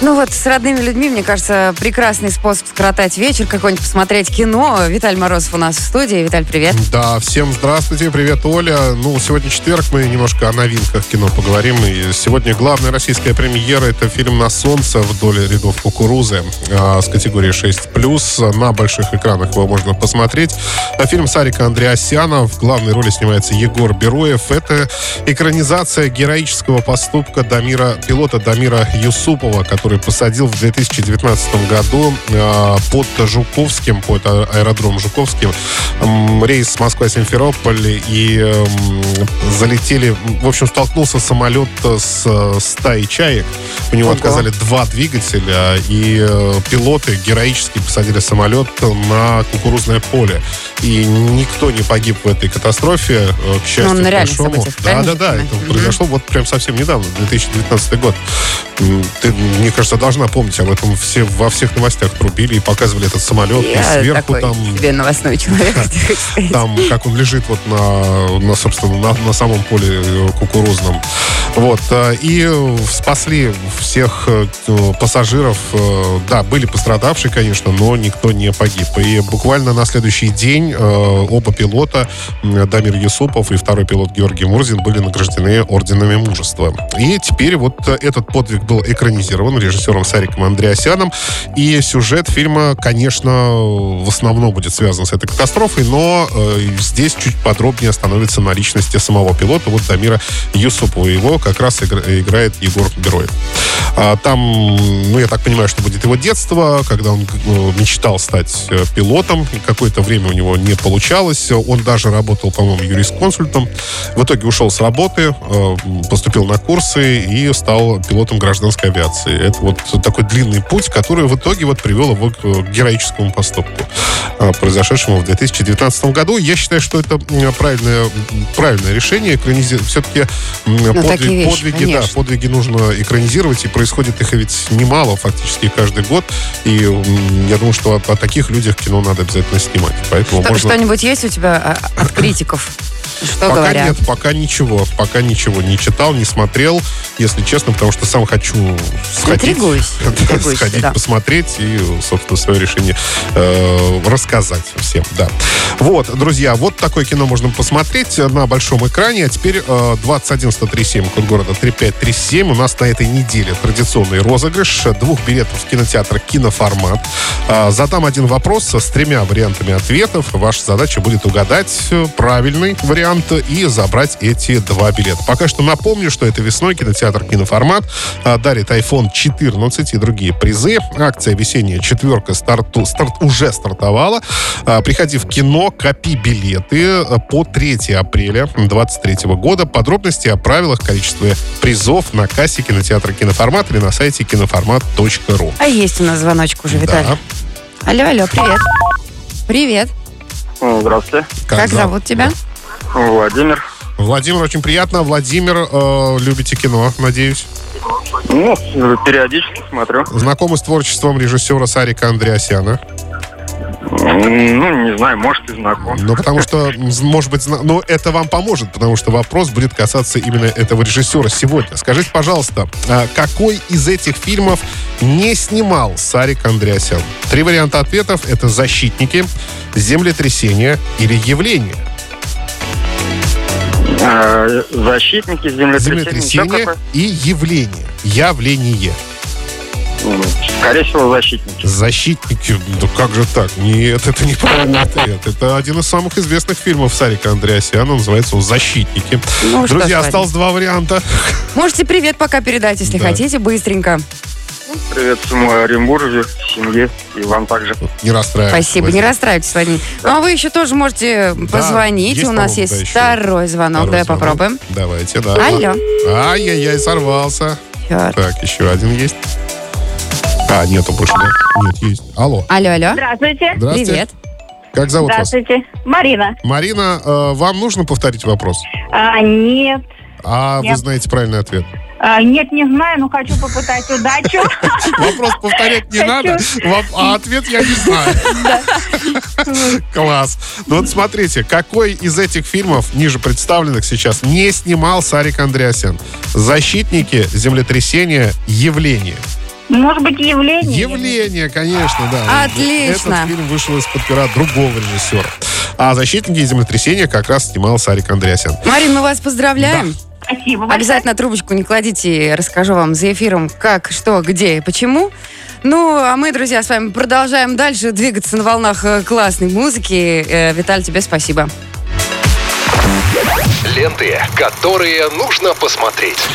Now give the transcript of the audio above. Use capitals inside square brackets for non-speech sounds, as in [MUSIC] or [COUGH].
Ну вот, с родными людьми, мне кажется, прекрасный способ скоротать вечер, какой-нибудь посмотреть кино. Виталь Морозов у нас в студии. Виталь, привет. Да, всем здравствуйте, привет, Оля. Ну, сегодня четверг, мы немножко о новинках кино поговорим. И сегодня главная российская премьера — это фильм «На солнце» вдоль рядов кукурузы э, с категории 6+. На больших экранах его можно посмотреть. А фильм Сарика Андреасяна. В главной роли снимается Егор Бероев. Это экранизация героического поступка Дамира, пилота Дамира Юсупова, который который посадил в 2019 году э, под Жуковским, под аэродром Жуковским, рейс Москва-Симферополь и э, залетели, в общем, столкнулся самолет с стаей чаек. У него Ого. отказали два двигателя, и э, пилоты героически посадили самолет на кукурузное поле. И никто не погиб в этой катастрофе, к счастью, ну, на большому. Да, да, да, это mm-hmm. произошло вот прям совсем недавно, 2019 год. Ты, кажется, должна помнить об этом. Все, во всех новостях трубили и показывали этот самолет. Я и сверху такой там... себе новостной человек, [LAUGHS] Там, как он лежит вот на, на собственно, на, на самом поле э, кукурузном. Вот. Э, и спасли всех э, пассажиров. Да, были пострадавшие, конечно, но никто не погиб. И буквально на следующий день оба пилота, Дамир Юсупов и второй пилот Георгий Мурзин, были награждены орденами мужества. И теперь вот этот подвиг был экранизирован режиссером Сариком Андреасяном. И сюжет фильма, конечно, в основном будет связан с этой катастрофой, но э, здесь чуть подробнее становится на личности самого пилота, вот Дамира Юсупова. Его как раз игра, играет Егор Героев. А, там, ну, я так понимаю, что будет его детство, когда он ну, мечтал стать э, пилотом, и какое-то время у него не получалось. Он даже работал, по-моему, юрисконсультом. В итоге ушел с работы, э, поступил на курсы и стал пилотом гражданской авиации. Это вот такой длинный путь, который в итоге вот привел его к героическому поступку, э, произошедшему в 2019 году. Я считаю, что это правильное, правильное решение. Экранизи... Все-таки ну, подвиг, вещи, подвиги, да, подвиги нужно экранизировать, и происходит их ведь немало фактически каждый год. И я думаю, что о, о таких людях кино надо обязательно снимать. Поэтому что, можно... Что-нибудь есть у тебя а, от критиков? Что пока говорят? нет, пока ничего. Пока ничего не читал, не смотрел, если честно, потому что сам хочу сходить, сходить да. посмотреть и, собственно, свое решение э, рассказать всем. Да. Вот, друзья, вот такое кино можно посмотреть на большом экране. А теперь э, 21137, код города 3537. У нас на этой неделе традиционный розыгрыш двух билетов в кинотеатр «Киноформат». Э, задам один вопрос с тремя вариантами ответов. Ваша задача будет угадать правильный вариант и забрать эти два билета. Пока что напомню, что это весной кинотеатр «Киноформат» а, дарит iPhone 14 и другие призы. Акция «Весенняя четверка» старту, старт уже стартовала. А, приходи в кино, копи билеты по 3 апреля 2023 года. Подробности о правилах, количестве призов на кассе кинотеатра «Киноформат» или на сайте киноформат.ру. А есть у нас звоночек уже, Виталий. Да. Алло, алло, привет. Привет. Здравствуйте. Как, как зовут тебя? Владимир. Владимир, очень приятно. Владимир, э, любите кино, надеюсь? Ну, периодически смотрю. Знакомы с творчеством режиссера Сарика Андреасяна? Ну, не знаю, может и знаком. Ну, потому что, может быть, ну, это вам поможет, потому что вопрос будет касаться именно этого режиссера сегодня. Скажите, пожалуйста, а какой из этих фильмов не снимал Сарик Андреасян? Три варианта ответов — это «Защитники», «Землетрясение» или «Явление». А, защитники, землетрясения. Землетрясение и явление. Явление. Скорее всего, защитники. Защитники? Ну как же так? Нет, это неправильный ответ. Это один из самых известных фильмов Сарика Андреасяна. Называется он «Защитники». Ну, Друзья, осталось два варианта. Можете привет пока передать, если да. хотите, быстренько. Привет всему Оренбурге, семье и вам также. Не расстраивайтесь. Спасибо, не расстраивайтесь, Владимир. Ну, а вы еще тоже можете да, позвонить. У нас есть да, второй звонок. Второй Давай звонок. попробуем. Давайте, да. Алло. Ай-яй-яй, сорвался. Черт. Так, еще один есть. А, нету больше, да? Нет, есть. Алло. Алло, алло. Здравствуйте. Здравствуйте. Привет. Как зовут Здравствуйте. вас? Марина. Марина, э, вам нужно повторить вопрос? А, нет. А Я- вы знаете правильный ответ? А, нет, не знаю, но хочу попытать удачу. [LAUGHS] Вопрос повторять не Хочу. надо, а ответ я не знаю. Класс. Ну вот смотрите, какой из этих фильмов, ниже представленных сейчас, не снимал Сарик Андреасян? «Защитники», «Землетрясение», «Явление». Может быть, явление? Явление, конечно, да. Отлично. Этот фильм вышел из-под пера другого режиссера. А «Защитники» и «Землетрясение» как раз снимал Сарик Андреасян. Марин, мы вас поздравляем. Спасибо большое. Обязательно трубочку не кладите, расскажу вам за эфиром, как, что, где и почему. Ну, а мы, друзья, с вами продолжаем дальше двигаться на волнах э, классной музыки. Э, Виталь, тебе спасибо. Ленты, которые нужно посмотреть.